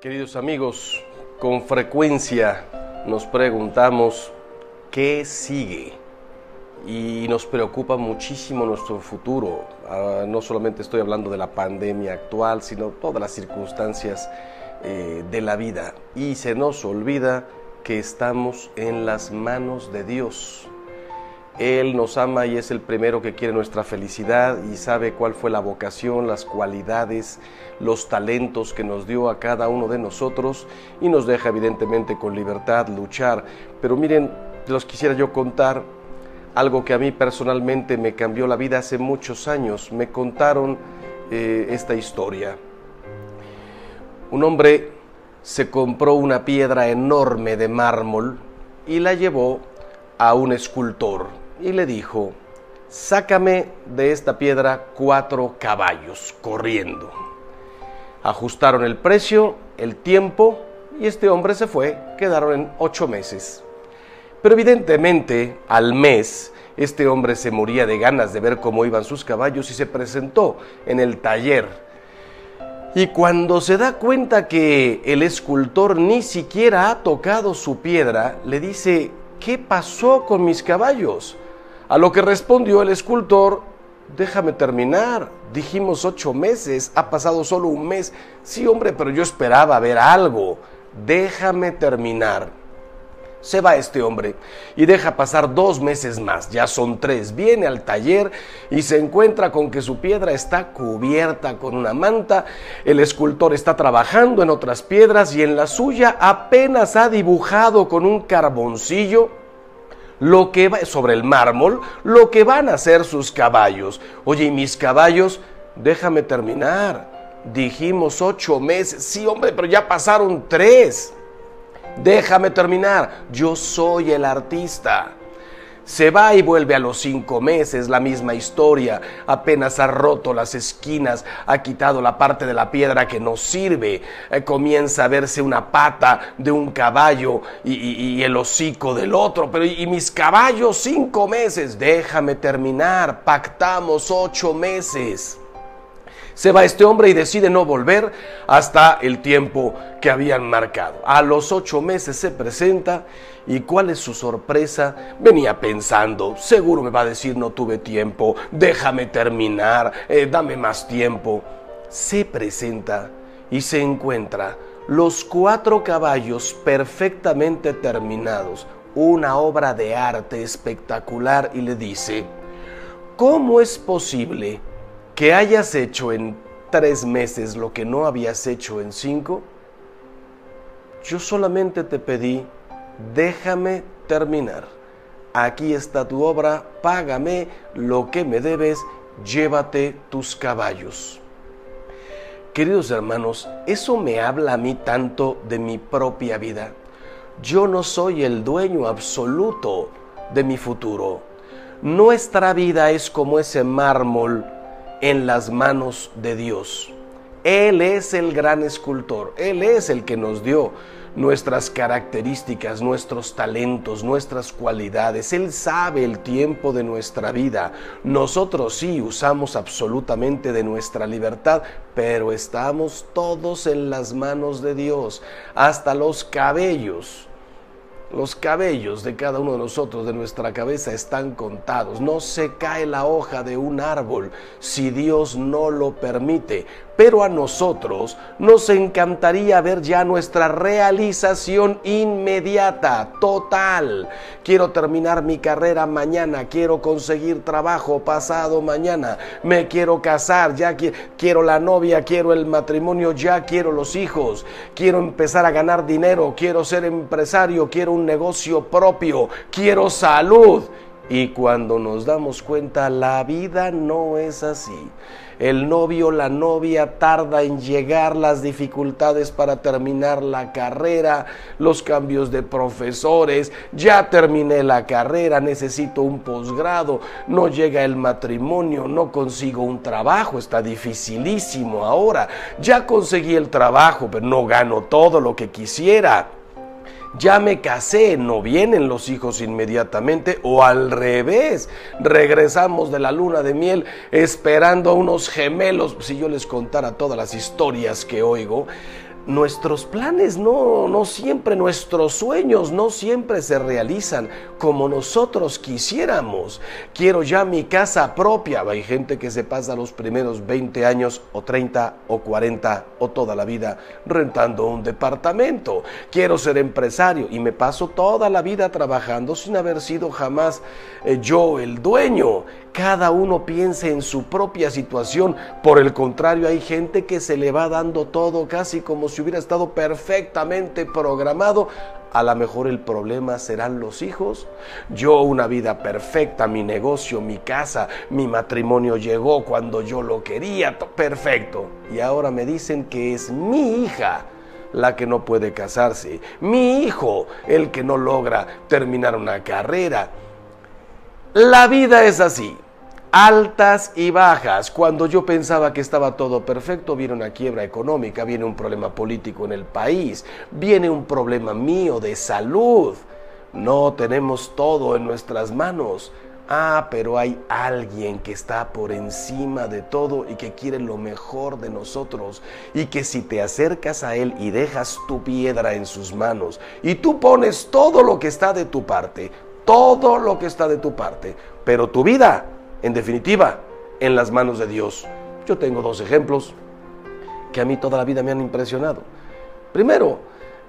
Queridos amigos, con frecuencia nos preguntamos qué sigue y nos preocupa muchísimo nuestro futuro. Ah, no solamente estoy hablando de la pandemia actual, sino todas las circunstancias eh, de la vida. Y se nos olvida que estamos en las manos de Dios. Él nos ama y es el primero que quiere nuestra felicidad y sabe cuál fue la vocación, las cualidades, los talentos que nos dio a cada uno de nosotros y nos deja evidentemente con libertad luchar. Pero miren, los quisiera yo contar algo que a mí personalmente me cambió la vida hace muchos años. Me contaron eh, esta historia. Un hombre se compró una piedra enorme de mármol y la llevó a un escultor y le dijo, sácame de esta piedra cuatro caballos corriendo. Ajustaron el precio, el tiempo, y este hombre se fue, quedaron en ocho meses. Pero evidentemente, al mes, este hombre se moría de ganas de ver cómo iban sus caballos y se presentó en el taller. Y cuando se da cuenta que el escultor ni siquiera ha tocado su piedra, le dice, ¿qué pasó con mis caballos? A lo que respondió el escultor, déjame terminar. Dijimos ocho meses, ha pasado solo un mes. Sí, hombre, pero yo esperaba ver algo. Déjame terminar. Se va este hombre y deja pasar dos meses más, ya son tres. Viene al taller y se encuentra con que su piedra está cubierta con una manta. El escultor está trabajando en otras piedras y en la suya apenas ha dibujado con un carboncillo lo que va, sobre el mármol, lo que van a hacer sus caballos. Oye, ¿y mis caballos? Déjame terminar. Dijimos ocho meses. Sí, hombre, pero ya pasaron tres. Déjame terminar. Yo soy el artista. Se va y vuelve a los cinco meses, la misma historia. Apenas ha roto las esquinas, ha quitado la parte de la piedra que no sirve. Eh, comienza a verse una pata de un caballo y, el hocico del otro. Pero y mis caballos cinco meses, déjame terminar. Pactamos ocho meses. Se va este hombre y decide no volver hasta el tiempo que habían marcado. A los ocho meses se presenta y cuál es su sorpresa. Venía pensando, seguro me va a decir no tuve tiempo, déjame terminar, eh, dame más tiempo. Se presenta y se encuentra los cuatro caballos perfectamente terminados, una obra de arte espectacular y le dice, ¿cómo es posible que hayas hecho en tres meses lo que no habías hecho en cinco, yo solamente te pedí, déjame terminar. Aquí está tu obra, págame lo que me debes, llévate tus caballos. Queridos hermanos, eso me habla a mí tanto de mi propia vida. Yo no soy el dueño absoluto de mi futuro. Nuestra vida es como ese mármol en las manos de Dios. Él es el gran escultor, Él es el que nos dio nuestras características, nuestros talentos, nuestras cualidades. Él sabe el tiempo de nuestra vida. Nosotros sí usamos absolutamente de nuestra libertad, pero estamos todos en las manos de Dios, hasta los cabellos los cabellos de cada uno de nosotros, de nuestra cabeza, están contados. No se cae la hoja de un árbol si Dios no lo permite pero a nosotros nos encantaría ver ya nuestra realización inmediata, total. Quiero terminar mi carrera mañana, quiero conseguir trabajo pasado mañana, me quiero casar, ya quiero la novia, quiero el matrimonio, ya quiero los hijos, quiero empezar a ganar dinero, quiero ser empresario, quiero un negocio propio, quiero salud. Y cuando nos damos cuenta, la vida no es así el novio, la novia tarda en llegar, las dificultades para terminar la carrera, los cambios de profesores, ya terminé la carrera, necesito un posgrado, no llega el matrimonio, no consigo un trabajo, está dificilísimo ahora, ya conseguí el trabajo, pero no gano todo lo que quisiera ya me casé, no vienen los hijos inmediatamente o al revés, regresamos de la luna de miel esperando a unos gemelos, si yo les contara todas las historias que oigo, nuestros planes no, no siempre, nuestros sueños no siempre se realizan como nosotros quisiéramos. Quiero ya mi casa propia. Hay gente que se pasa los primeros 20 años o 30 o 40 o toda la vida rentando un departamento. Quiero ser empresario y me paso toda la vida trabajando sin haber sido jamás eh, yo el dueño. Cada uno piensa en su propia situación. Por el contrario, hay gente que se le va dando todo casi como si hubiera estado perfectamente programado. A lo mejor el problema serán los hijos. Yo una vida perfecta, mi negocio, mi casa, mi matrimonio llegó cuando yo lo quería, perfecto. Y ahora me dicen que es mi hija la que no puede casarse, mi hijo el que no logra terminar una carrera. La vida es así altas y bajas. Cuando yo pensaba que estaba todo perfecto, viene una quiebra económica, viene un problema político en el país, viene un problema mío de salud. No tenemos todo en nuestras manos. Ah, pero hay alguien que está por encima de todo y que quiere lo mejor de nosotros. Y que si te acercas a Él y dejas tu piedra en sus manos y tú pones todo lo que está de tu parte, todo lo que está de tu parte, pero tu vida en definitiva, en las manos de Dios. Yo tengo dos ejemplos que a mí toda la vida me han impresionado. Primero,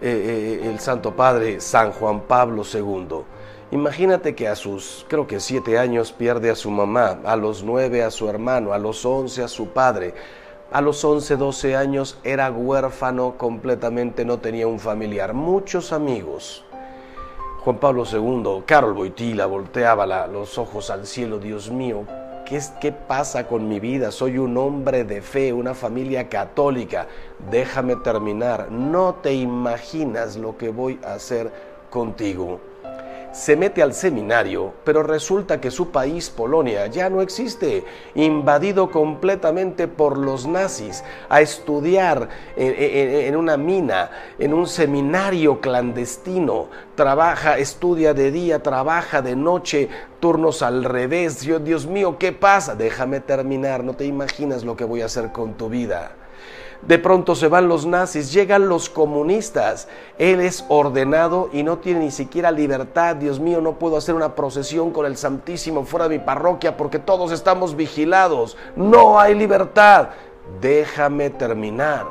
eh, eh, el Santo Padre San Juan Pablo II. Imagínate que a sus, creo que siete años pierde a su mamá, a los nueve a su hermano, a los once a su padre. A los once, doce años era huérfano completamente, no tenía un familiar, muchos amigos. Juan Pablo II, Carol Boitila, volteaba los ojos al cielo, Dios mío, ¿qué, es, ¿qué pasa con mi vida? Soy un hombre de fe, una familia católica, déjame terminar, no te imaginas lo que voy a hacer contigo se mete al seminario, pero resulta que su país, Polonia, ya no existe, invadido completamente por los nazis, a estudiar en, una mina, en un seminario clandestino, trabaja, estudia de día, trabaja de noche, turnos al revés. Dios, Dios mío, ¿qué pasa? Déjame terminar, no te imaginas lo que voy a hacer con tu vida. De pronto se van los nazis, llegan los comunistas. Él es ordenado y no tiene ni siquiera libertad. Dios mío, no puedo hacer una procesión con el Santísimo fuera de mi parroquia porque todos estamos vigilados. No hay libertad. Déjame terminar.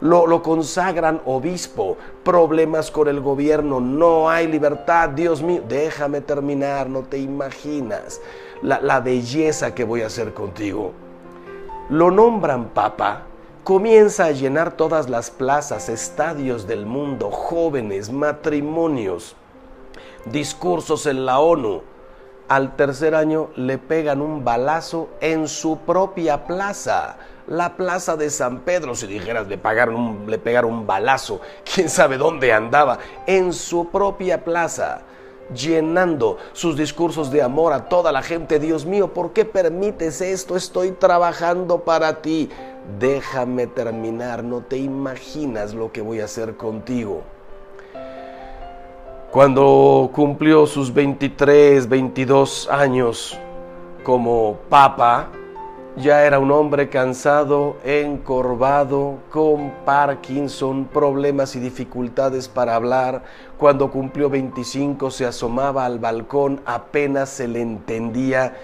Lo, consagran obispo, problemas con el gobierno, no hay libertad, Dios mío, déjame terminar, no te imaginas la belleza que voy a hacer contigo. Lo nombran papa comienza a llenar todas las plazas, estadios del mundo, jóvenes, matrimonios, discursos en la ONU. Al tercer año le pegan un balazo en su propia plaza, la plaza de San Pedro. Si dijeras, le, pagaron un, le pegaron un balazo, quién sabe dónde andaba, en su propia plaza llenando sus discursos de amor a toda la gente. Dios mío, ¿por qué permites esto? Estoy trabajando para ti. Déjame terminar, no te imaginas lo que voy a hacer contigo. Cuando cumplió sus 23, 22 años como papa, ya era un hombre cansado, encorvado, con Parkinson, problemas y dificultades para hablar. Cuando cumplió 25 se asomaba al balcón, apenas se le entendía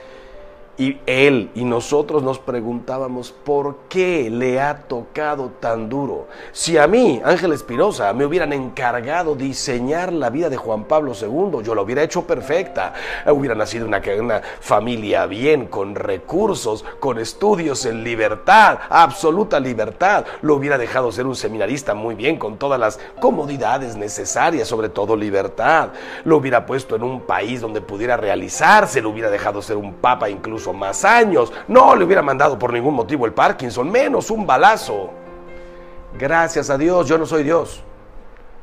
y él y nosotros nos preguntábamos por qué le ha tocado tan duro. Si a mí, Ángel Espinosa, me hubieran encargado diseñar la vida de Juan Pablo II, yo lo hubiera hecho perfecta. Hubiera nacido una, una familia bien, con recursos, con estudios en libertad, absoluta libertad. Lo hubiera dejado ser un seminarista muy bien, con todas las comodidades necesarias, sobre todo libertad. Lo hubiera puesto en un país donde pudiera realizarse, lo hubiera dejado ser un papa incluso más años. No le hubiera mandado por ningún motivo el Parkinson, menos un balazo. Gracias a Dios, yo no soy Dios.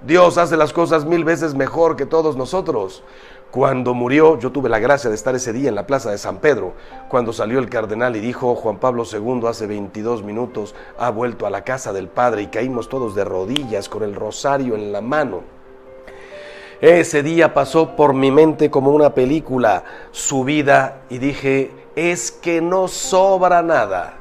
Dios hace las cosas mil veces mejor que todos nosotros. Cuando murió, yo tuve la gracia de estar ese día en la plaza de San Pedro, cuando salió el cardenal y dijo, Juan Pablo II hace 22 minutos ha vuelto a la casa del Padre y caímos todos de rodillas con el rosario en la mano. Ese día pasó por mi mente como una película, su vida, y dije, es que no sobra nada.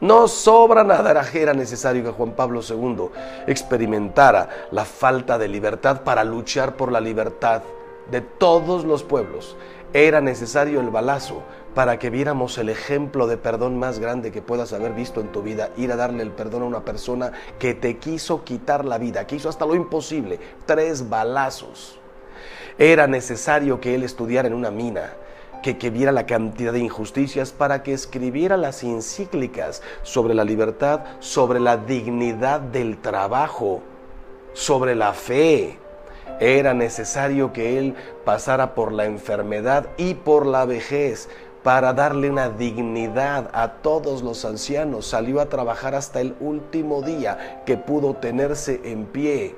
No sobra nada, era necesario que Juan Pablo II experimentara la falta de libertad para luchar por la libertad de todos los pueblos. Era necesario el balazo para que viéramos el ejemplo de perdón más grande que puedas haber visto en tu vida, ir a darle el perdón a una persona que te quiso quitar la vida, que hizo hasta lo imposible, tres balazos. Era necesario que él estudiara en una mina, que, que, viera la cantidad de injusticias para que escribiera las encíclicas sobre la libertad, sobre la dignidad del trabajo, sobre la fe, era necesario que él pasara por la enfermedad y por la vejez para darle una dignidad a todos los ancianos. Salió a trabajar hasta el último día que pudo tenerse en pie.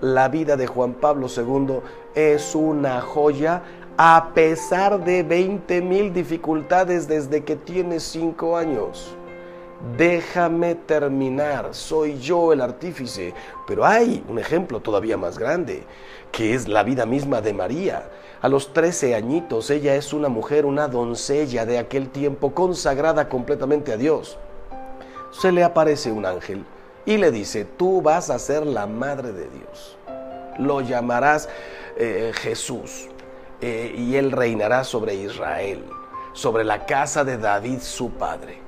La vida de Juan Pablo II es una joya a pesar de 20 mil dificultades desde que tiene cinco años. Déjame terminar, soy yo el artífice. Pero hay un ejemplo todavía más grande, que es la vida misma de María. A los 13 añitos ella es una mujer, una doncella de aquel tiempo, consagrada completamente a Dios. Se le aparece un ángel y le dice, tú vas a ser la madre de Dios. Lo llamarás eh, Jesús eh, y él reinará sobre Israel, sobre la casa de David su padre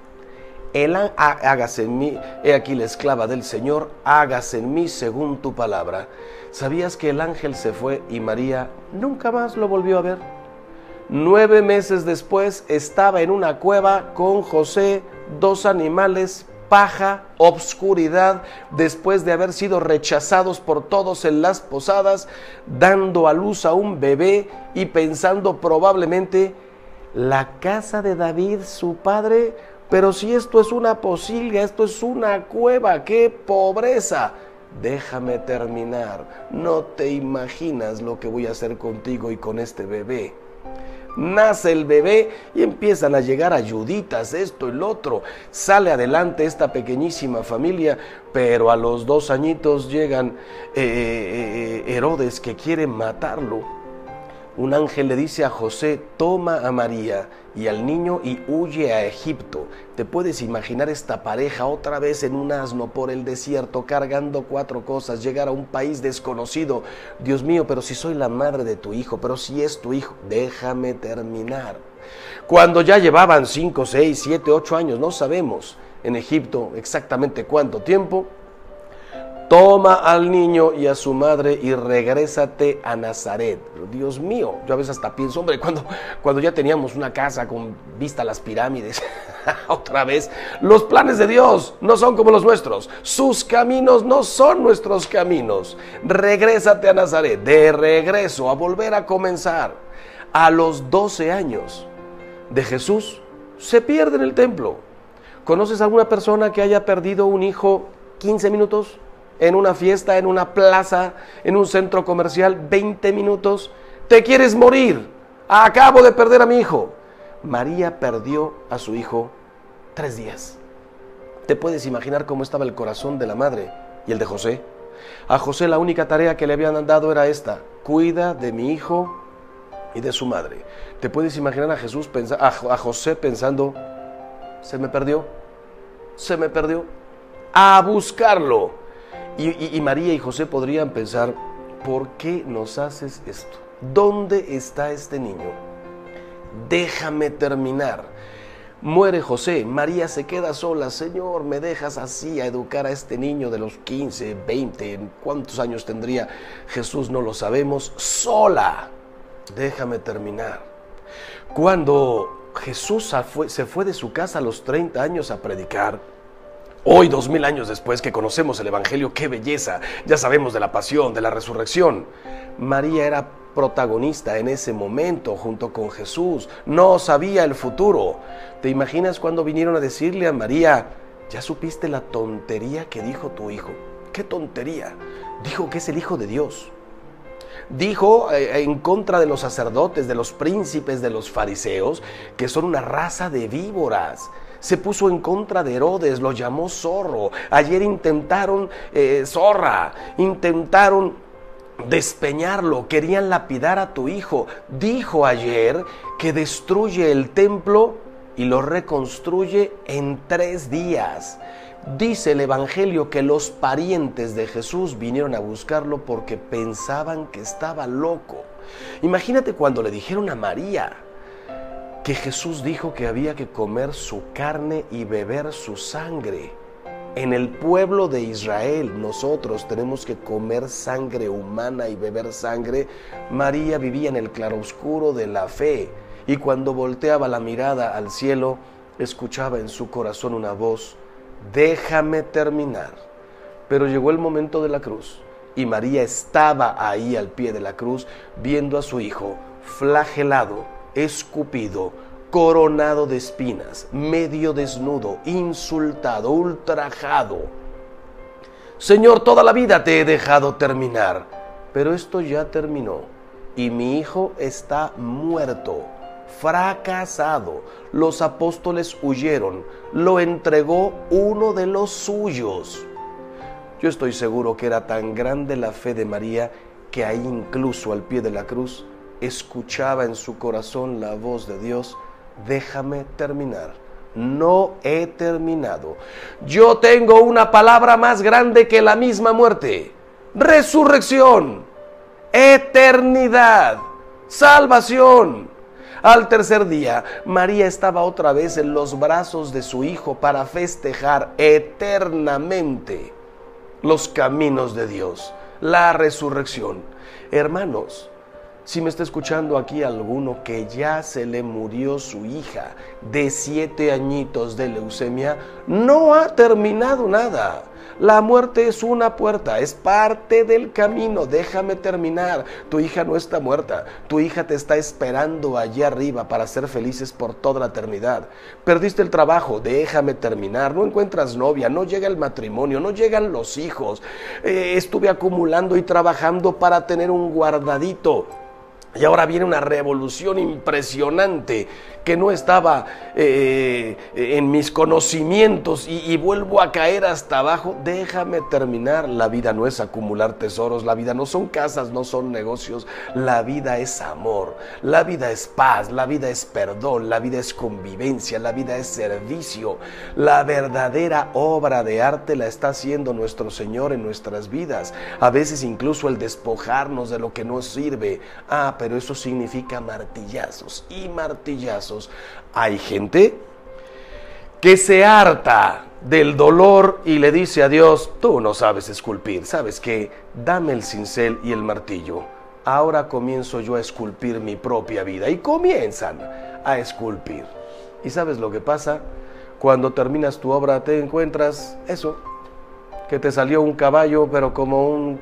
hágase en mí, he aquí la esclava del Señor, hágase en mí según tu palabra. ¿Sabías que el ángel se fue y María nunca más lo volvió a ver? Nueve meses después estaba en una cueva con José, dos animales, paja, obscuridad, después de haber sido rechazados por todos en las posadas, dando a luz a un bebé y pensando probablemente, la casa de David, su padre, pero si esto es una posilga, esto es una cueva, qué pobreza. Déjame terminar. No te imaginas lo que voy a hacer contigo y con este bebé. Nace el bebé y empiezan a llegar ayuditas, esto lo otro. Sale adelante esta pequeñísima familia, pero a los dos añitos llegan eh, eh, eh, Herodes que quiere matarlo un ángel le dice a José, toma a María y al niño y huye a Egipto. ¿Te puedes imaginar esta pareja otra vez en un asno por el desierto cargando cuatro cosas, llegar a un país desconocido? Dios mío, pero si soy la madre de tu hijo, pero si es tu hijo, déjame terminar. Cuando ya llevaban cinco, seis, siete, ocho años, no sabemos en Egipto exactamente cuánto tiempo, toma al niño y a su madre y regrésate a Nazaret. Dios mío, yo a veces hasta pienso, hombre, cuando, cuando ya teníamos una casa con vista a las pirámides, otra vez, los planes de Dios no son como los nuestros, sus caminos no son nuestros caminos. Regrésate a Nazaret, de regreso, a volver a comenzar. A los 12 años de Jesús, se pierde en el templo. ¿Conoces a alguna persona que haya perdido un hijo 15 minutos? En una fiesta, en una plaza, en un centro comercial, 20 minutos. Te quieres morir. Acabo de perder a mi hijo. María perdió a su hijo tres días. ¿Te puedes imaginar cómo estaba el corazón de la madre y el de José? A José la única tarea que le habían dado era esta, cuida de mi hijo y de su madre. ¿Te puedes imaginar a Jesús a, José pensando, se me perdió, se me perdió, a buscarlo? Y, María y José podrían pensar, ¿por qué nos haces esto? ¿Dónde está este niño? Déjame terminar. Muere José, María se queda sola. Señor, ¿me dejas así a educar a este niño de los 15, 20? ¿Cuántos años tendría Jesús? No lo sabemos. Sola. Déjame terminar. Cuando Jesús se fue de su casa a los 30 años a predicar, Hoy, dos mil años después que conocemos el Evangelio, qué belleza, ya sabemos de la pasión, de la resurrección. María era protagonista en ese momento junto con Jesús, no sabía el futuro. ¿Te imaginas cuando vinieron a decirle a María, ya supiste la tontería que dijo tu hijo? ¿Qué tontería? Dijo que es el Hijo de Dios. Dijo eh, en contra de los sacerdotes, de los príncipes, de los fariseos, que son una raza de víboras se puso en contra de Herodes, lo llamó zorro. Ayer intentaron eh, zorra, intentaron despeñarlo, querían lapidar a tu hijo. Dijo ayer que destruye el templo y lo reconstruye en tres días. Dice el Evangelio que los parientes de Jesús vinieron a buscarlo porque pensaban que estaba loco. Imagínate cuando le dijeron a María que Jesús dijo que había que comer su carne y beber su sangre. En el pueblo de Israel nosotros tenemos que comer sangre humana y beber sangre. María vivía en el claroscuro de la fe y cuando volteaba la mirada al cielo, escuchaba en su corazón una voz déjame terminar. Pero llegó el momento de la cruz y María estaba ahí al pie de la cruz viendo a su hijo flagelado, escupido, coronado de espinas, medio desnudo, insultado, ultrajado. Señor, toda la vida te he dejado terminar, pero esto ya terminó y mi hijo está muerto fracasado. Los apóstoles huyeron, lo entregó uno de los suyos. Yo estoy seguro que era tan grande la fe de María que ahí incluso al pie de la cruz escuchaba en su corazón la voz de Dios, déjame terminar. No he terminado. Yo tengo una palabra más grande que la misma muerte. Resurrección, eternidad, salvación. Al tercer día, María estaba otra vez en los brazos de su Hijo para festejar eternamente los caminos de Dios, la resurrección. Hermanos, si me está escuchando aquí alguno que ya se le murió su hija de siete añitos de leucemia, no ha terminado nada. La muerte es una puerta, es parte del camino. Déjame terminar. Tu hija no está muerta. Tu hija te está esperando allá arriba para ser felices por toda la eternidad. Perdiste el trabajo, déjame terminar. No encuentras novia, no llega el matrimonio, no llegan los hijos. Eh, estuve acumulando y trabajando para tener un guardadito. Y ahora viene una revolución impresionante que no estaba eh, en mis conocimientos y, vuelvo a caer hasta abajo. Déjame terminar. La vida no es acumular tesoros, la vida no son casas, no son negocios. La vida es amor, la vida es paz, la vida es perdón, la vida es convivencia, la vida es servicio. La verdadera obra de arte la está haciendo nuestro Señor en nuestras vidas. A veces incluso el despojarnos de lo que nos sirve. Ah, pero eso significa martillazos y martillazos hay gente que se harta del dolor y le dice a Dios, tú no sabes esculpir, sabes que dame el cincel y el martillo. Ahora comienzo yo a esculpir mi propia vida y comienzan a esculpir. ¿Y sabes lo que pasa? Cuando terminas tu obra te encuentras eso, que te salió un caballo pero como un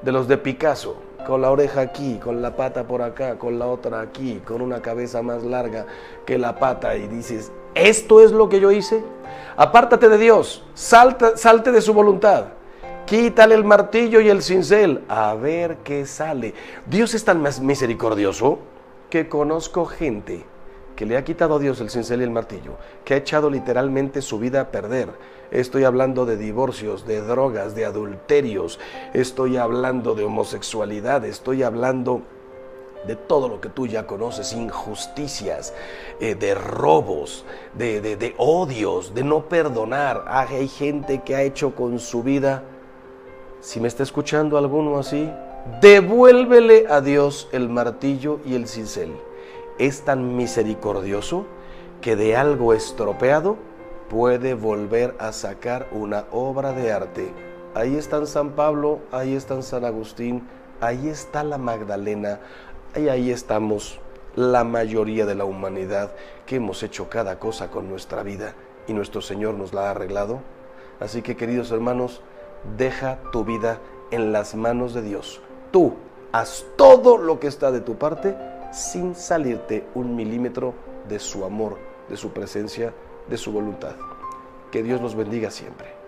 de los de Picasso, con la oreja aquí, con la pata por acá, con la otra aquí, con una cabeza más larga que la pata y dices, ¿esto es lo que yo hice? Apártate de Dios, salta, salte de su voluntad. Quítale el martillo y el cincel, a ver qué sale. Dios es tan misericordioso que conozco gente que le ha quitado a Dios el cincel y el martillo, que ha echado literalmente su vida a perder. Estoy hablando de divorcios, de drogas, de adulterios, estoy hablando de homosexualidad, estoy hablando de todo lo que tú ya conoces, injusticias, eh, de robos, de, de, odios, de no perdonar. Ah, hay gente que ha hecho con su vida, si me está escuchando alguno así, devuélvele a Dios el martillo y el cincel es tan misericordioso que de algo estropeado puede volver a sacar una obra de arte. Ahí están San Pablo, ahí están San Agustín, ahí está la Magdalena, y ahí estamos la mayoría de la humanidad que hemos hecho cada cosa con nuestra vida y nuestro Señor nos la ha arreglado. Así que queridos hermanos, deja tu vida en las manos de Dios. Tú haz todo lo que está de tu parte sin salirte un milímetro de su amor, de su presencia, de su voluntad. Que Dios los bendiga siempre.